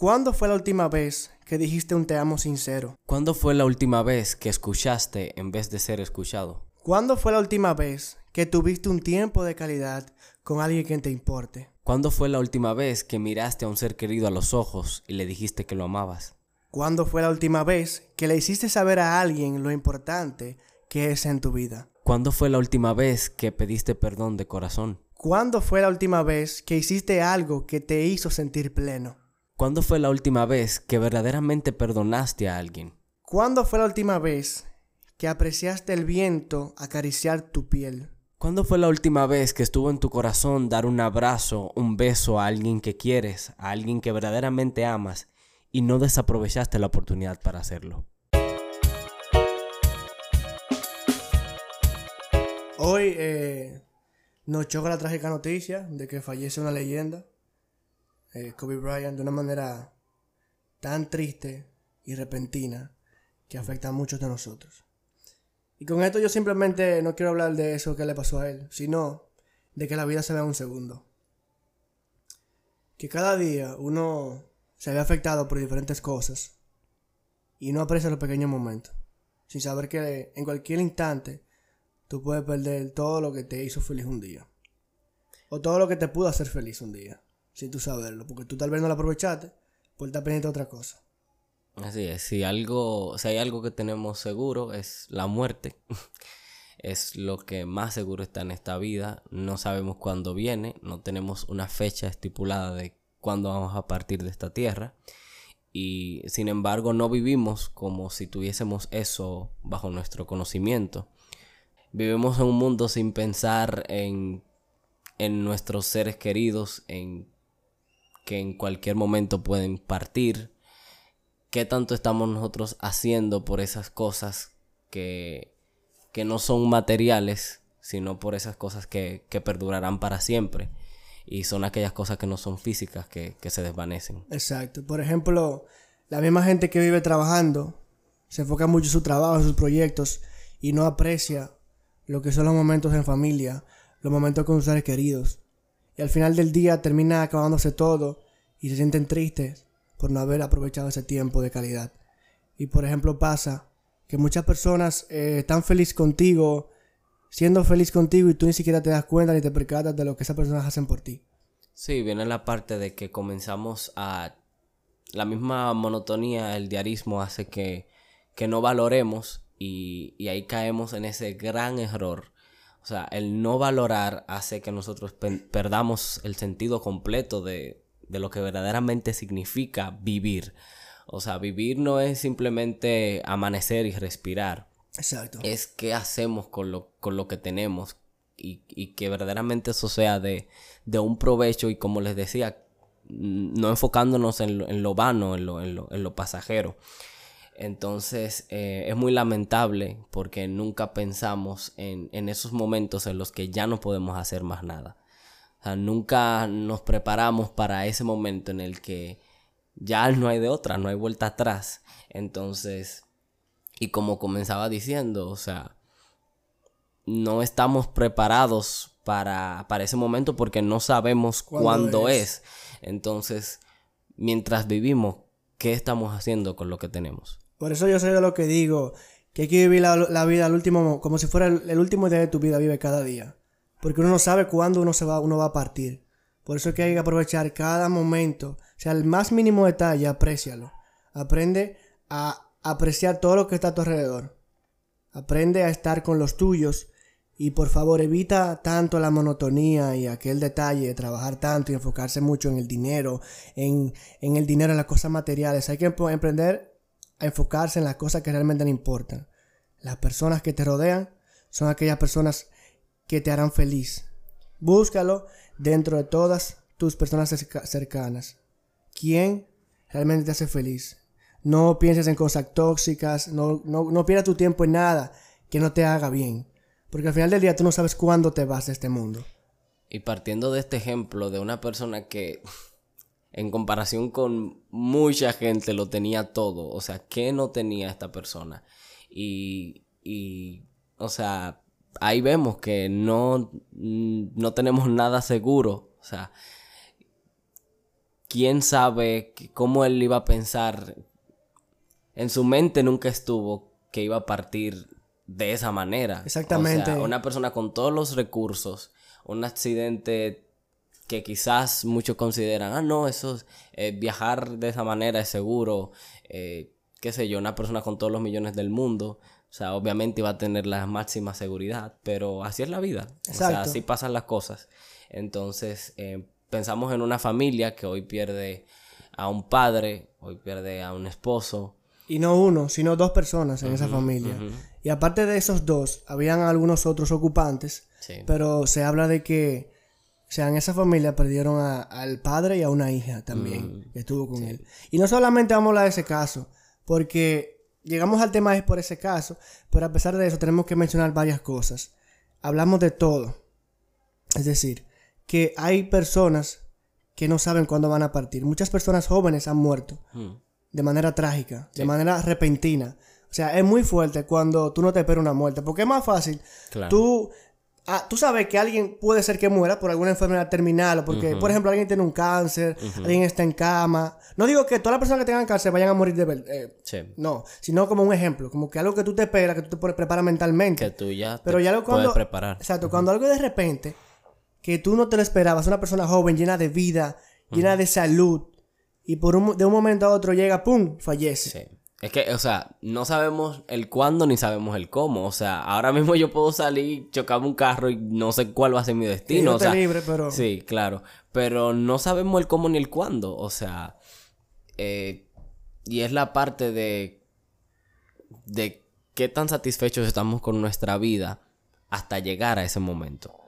¿Cuándo fue la última vez que dijiste un te amo sincero? ¿Cuándo fue la última vez que escuchaste en vez de ser escuchado? ¿Cuándo fue la última vez que tuviste un tiempo de calidad con alguien que te importe? ¿Cuándo fue la última vez que miraste a un ser querido a los ojos y le dijiste que lo amabas? ¿Cuándo fue la última vez que le hiciste saber a alguien lo importante que es en tu vida? ¿Cuándo fue la última vez que pediste perdón de corazón? ¿Cuándo fue la última vez que hiciste algo que te hizo sentir pleno? ¿Cuándo fue la última vez que verdaderamente perdonaste a alguien? ¿Cuándo fue la última vez que apreciaste el viento acariciar tu piel? ¿Cuándo fue la última vez que estuvo en tu corazón dar un abrazo, un beso a alguien que quieres, a alguien que verdaderamente amas y no desaprovechaste la oportunidad para hacerlo? Hoy eh, nos choca la trágica noticia de que fallece una leyenda eh, Kobe Bryant de una manera tan triste y repentina que afecta a muchos de nosotros. Y con esto yo simplemente no quiero hablar de eso que le pasó a él, sino de que la vida se vea un segundo. Que cada día uno se ve afectado por diferentes cosas y no aprecia los pequeños momentos, sin saber que en cualquier instante tú puedes perder todo lo que te hizo feliz un día. O todo lo que te pudo hacer feliz un día sin tú saberlo, porque tú tal vez no lo aprovechaste por estar pendiente de otra cosa. Así es, si algo, si hay algo que tenemos seguro es la muerte. es lo que más seguro está en esta vida. No sabemos cuándo viene, no tenemos una fecha estipulada de cuándo vamos a partir de esta tierra. Y sin embargo no vivimos como si tuviésemos eso bajo nuestro conocimiento. Vivimos en un mundo sin pensar en, en nuestros seres queridos, en que en cualquier momento pueden partir. ¿Qué tanto estamos nosotros haciendo por esas cosas que, que no son materiales, sino por esas cosas que, que, perdurarán para siempre? Y son aquellas cosas que no son físicas, que, que se desvanecen. Exacto. Por ejemplo, la misma gente que vive trabajando se enfoca mucho en su trabajo, en sus proyectos y no aprecia lo que son los momentos en familia, los momentos con sus seres queridos y al final del día termina acabándose todo y se sienten tristes por no haber aprovechado ese tiempo de calidad. Y por ejemplo pasa que muchas personas eh, están felices contigo, siendo feliz contigo y tú ni siquiera te das cuenta ni te percatas de lo que esas personas hacen por ti. Sí, viene la parte de que comenzamos a... La misma monotonía, el diarismo hace que, que no valoremos y, y ahí caemos en ese gran error o sea, el no valorar hace que nosotros perdamos el sentido completo de, lo que verdaderamente significa vivir. O sea, vivir no es simplemente amanecer y respirar. Exacto. Es qué hacemos con lo, con lo que tenemos y, que verdaderamente eso sea de, un provecho y como les decía, no enfocándonos en lo, en lo vano, en lo, en lo, en lo pasajero. Entonces eh, es muy lamentable porque nunca pensamos en, esos momentos en los que ya no podemos hacer más nada. O sea, nunca nos preparamos para ese momento en el que ya no hay de otra, no hay vuelta atrás. Entonces, y como comenzaba diciendo, o sea, no estamos preparados para, para ese momento porque no sabemos cuándo, es? Entonces, mientras vivimos, ¿qué estamos haciendo con lo que tenemos? Por eso yo soy de lo que digo, que hay que vivir la, vida al último, como si fuera el, último día de tu vida, vive cada día. Porque uno no sabe cuándo uno se va, uno va a partir. Por eso es que hay que aprovechar cada momento. O sea, el más mínimo detalle, aprécialo. Aprende a apreciar todo lo que está a tu alrededor. Aprende a estar con los tuyos. Y por favor, evita tanto la monotonía y aquel detalle de trabajar tanto y enfocarse mucho en el dinero, en, en el dinero, en las cosas materiales. Hay que emprender a enfocarse en las cosas que realmente le importan. Las personas que te rodean son aquellas personas que te harán feliz. Búscalo dentro de todas tus personas cercanas. ¿Quién realmente te hace feliz? No pienses en cosas tóxicas, no, no, no pierdas tu tiempo en nada que no te haga bien. Porque al final del día tú no sabes cuándo te vas de este mundo. Y partiendo de este ejemplo de una persona que en comparación con mucha gente lo tenía todo. O sea, ¿qué no tenía esta persona? Y, y o sea, ahí vemos que no, no tenemos nada seguro. O sea, quién sabe cómo él iba a pensar. En su mente nunca estuvo que iba a partir de esa manera. Exactamente. O sea, una persona con todos los recursos, un accidente que quizás muchos consideran, ah, no, eso es, eh, viajar de esa manera es seguro, eh, qué sé yo, una persona con todos los millones del mundo, o sea, obviamente iba a tener la máxima seguridad, pero así es la vida, o sea, así pasan las cosas. Entonces, eh, pensamos en una familia que hoy pierde a un padre, hoy pierde a un esposo. Y no uno, sino dos personas en esa familia. Y aparte de esos dos, habían algunos otros ocupantes, pero se habla de que, o sea, en esa familia perdieron al padre y a una hija también, que estuvo con él. Y no solamente vamos a hablar de ese caso, porque llegamos al tema es por ese caso, pero a pesar de eso tenemos que mencionar varias cosas. Hablamos de todo. Es decir, que hay personas que no saben cuándo van a partir. Muchas personas jóvenes han muerto hmm. de manera trágica, de manera repentina. O sea, es muy fuerte cuando tú no te esperas una muerte, porque es más fácil. Tú, ah, tú sabes que alguien puede ser que muera por alguna enfermedad terminal, o porque, por ejemplo, alguien tiene un cáncer, alguien está en cama. No digo que todas las personas que tengan cáncer vayan a morir de verdad. Eh, no, sino como un ejemplo, como que algo que tú te esperas, que tú te preparar mentalmente. Que tú ya Pero ya lo cuando, puedes preparar. Exacto, cuando algo de repente que tú no te lo esperabas, una persona joven, llena de vida, llena de salud, y por un, de un momento a otro llega, ¡pum!, fallece. Sí. Es que, o sea, no sabemos el cuándo ni sabemos el cómo. O sea, ahora mismo yo puedo salir, chocar un carro y no sé cuál va a ser mi destino. Sí, libre, pero... Sí, claro. Pero no sabemos el cómo ni el cuándo. O sea, eh, y es la parte de, de qué tan satisfechos estamos con nuestra vida hasta llegar a ese momento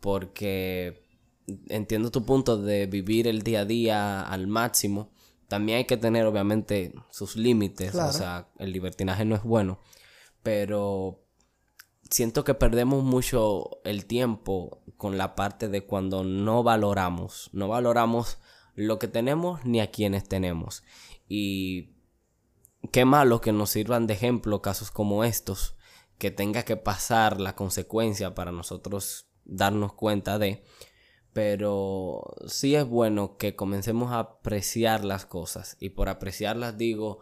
porque entiendo tu punto de vivir el día a día al máximo. También hay que tener obviamente sus límites, o sea, el libertinaje no es bueno, pero siento que perdemos mucho el tiempo con la parte de cuando no valoramos, no valoramos lo que tenemos ni a quienes tenemos. Y qué malo que nos sirvan de ejemplo casos como estos, que tenga que pasar la consecuencia para nosotros darnos cuenta de. Pero sí es bueno que comencemos a apreciar las cosas. Y por apreciarlas digo,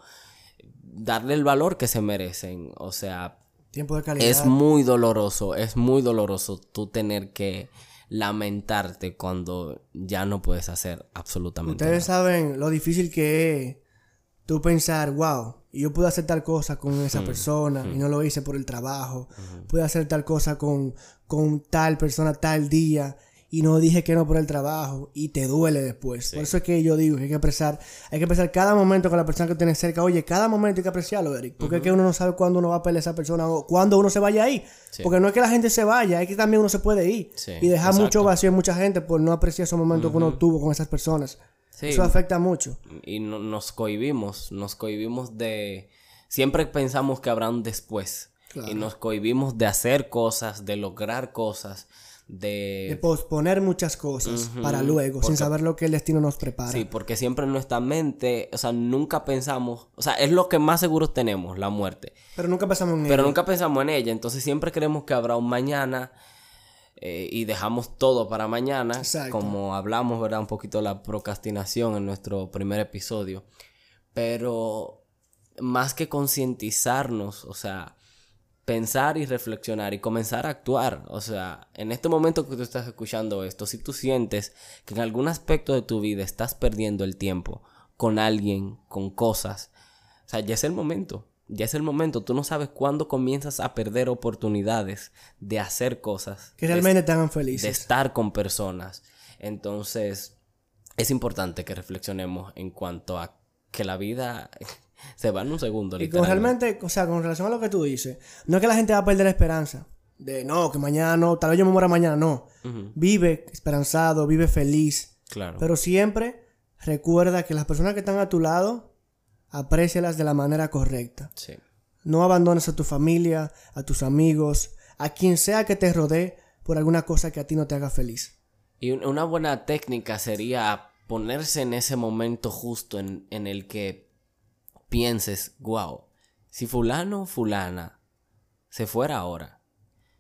darle el valor que se merecen. O sea, tiempo de calidad. Es muy doloroso, es muy doloroso tú tener que lamentarte cuando ya no puedes hacer absolutamente Ustedes saben lo difícil que es tú pensar, wow, yo pude hacer tal cosa con esa mm, persona y mm. no lo hice por el trabajo. Pude hacer tal cosa con, con tal persona tal día y no dije que no por el trabajo y te duele después. Por eso es que yo digo que hay que apreciar, hay que apreciar cada momento con la persona que tienes cerca. Oye, cada momento hay que apreciarlo, Eric, porque es que uno no sabe cuándo uno va a pelear a esa persona o cuándo uno se vaya ahí. Porque no es que la gente se vaya, es que también uno se puede ir y dejar mucho vacío en mucha gente por no apreciar esos momentos que uno tuvo con esas personas. Eso afecta mucho. Y nos cohibimos, nos cohibimos de... Siempre pensamos que habrá un después. Y nos cohibimos de hacer cosas, de lograr cosas, de... De posponer muchas cosas para luego, sin saber lo que el destino nos prepara. Sí, porque siempre en nuestra mente, o sea, nunca pensamos, o sea, es lo que más seguros tenemos, la muerte. Pero nunca pensamos en ella. Pero nunca pensamos en ella, entonces siempre creemos que habrá un mañana eh, y dejamos todo para mañana, como hablamos, ¿verdad? Un poquito de la procrastinación en nuestro primer episodio. Pero más que concientizarnos, o sea, pensar y reflexionar y comenzar a actuar. O sea, en este momento que tú estás escuchando esto, si tú sientes que en algún aspecto de tu vida estás perdiendo el tiempo con alguien, con cosas, o sea, ya es el momento ya es el momento. Tú no sabes cuándo comienzas a perder oportunidades de hacer cosas. Que realmente te hagan felices. De estar con personas. Entonces, es importante que reflexionemos en cuanto a que la vida se va en un segundo. Y con realmente, o sea, con relación a lo que tú dices, no es que la gente va a perder la esperanza. De no, que mañana no, tal vez yo me muera mañana, no. Vive esperanzado, vive feliz. Claro. Pero siempre recuerda que las personas que están a tu lado aprécialas de la manera correcta. Sí. No abandones a tu familia, a tus amigos, a quien sea que te rodee por alguna cosa que a ti no te haga feliz. Y una buena técnica sería ponerse en ese momento justo en, en el que pienses, wow, si fulano o fulana se fuera ahora,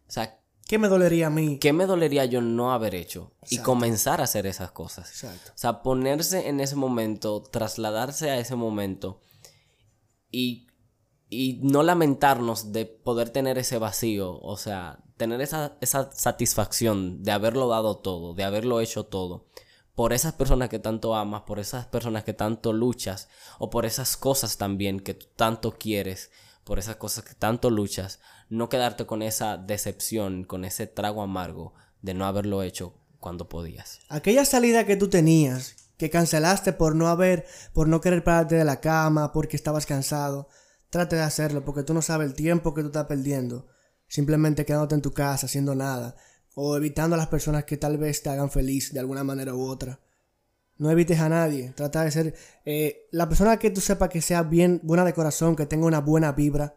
o sea, ¿Qué me dolería a mí? ¿Qué me dolería yo no haber hecho? Y comenzar a hacer esas cosas. Exacto. O sea, ponerse en ese momento, trasladarse a ese momento y, y no lamentarnos de poder tener ese vacío. O sea, tener esa, esa satisfacción de haberlo dado todo, de haberlo hecho todo por esas personas que tanto amas, por esas personas que tanto luchas, o por esas cosas también que tanto quieres, por esas cosas que tanto luchas, no quedarte con esa decepción, con ese trago amargo de no haberlo hecho cuando podías. Aquella salida que tú tenías, que cancelaste por no haber, por no querer pararte de la cama, porque estabas cansado, trate de hacerlo, porque tú no sabes el tiempo que tú estás perdiendo, simplemente quedándote en tu casa haciendo nada, o evitando a las personas que tal vez te hagan feliz de alguna manera u otra. No evites a nadie. Trata de ser eh, la persona que tú sepas que sea bien, buena de corazón, que tenga una buena vibra.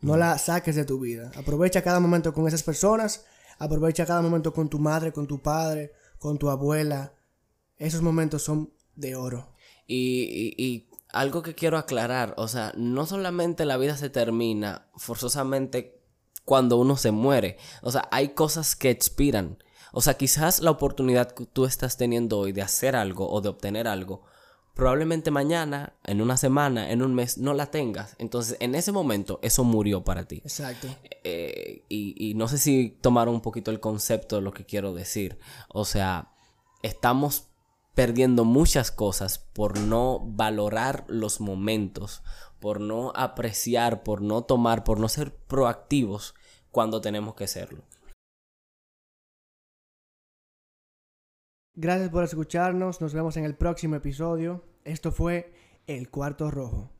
No la saques de tu vida. Aprovecha cada momento con esas personas. Aprovecha cada momento con tu madre, con tu padre, con tu abuela. Esos momentos son de oro. Y, y algo que quiero aclarar, o sea, no solamente la vida se termina forzosamente cuando uno se muere. O sea, hay cosas que expiran. O sea, quizás la oportunidad que tú estás teniendo hoy de hacer algo o de obtener algo, probablemente mañana, en una semana, en un mes, no la tengas. Entonces, en ese momento, eso murió para ti. Exacto. Eh, y, y no sé si tomaron un poquito el concepto de lo que quiero decir. O sea, estamos perdiendo muchas cosas por no valorar los momentos, por no apreciar, por no tomar, por no ser proactivos cuando tenemos que serlo. Gracias por escucharnos, nos vemos en el próximo episodio. Esto fue El Cuarto Rojo.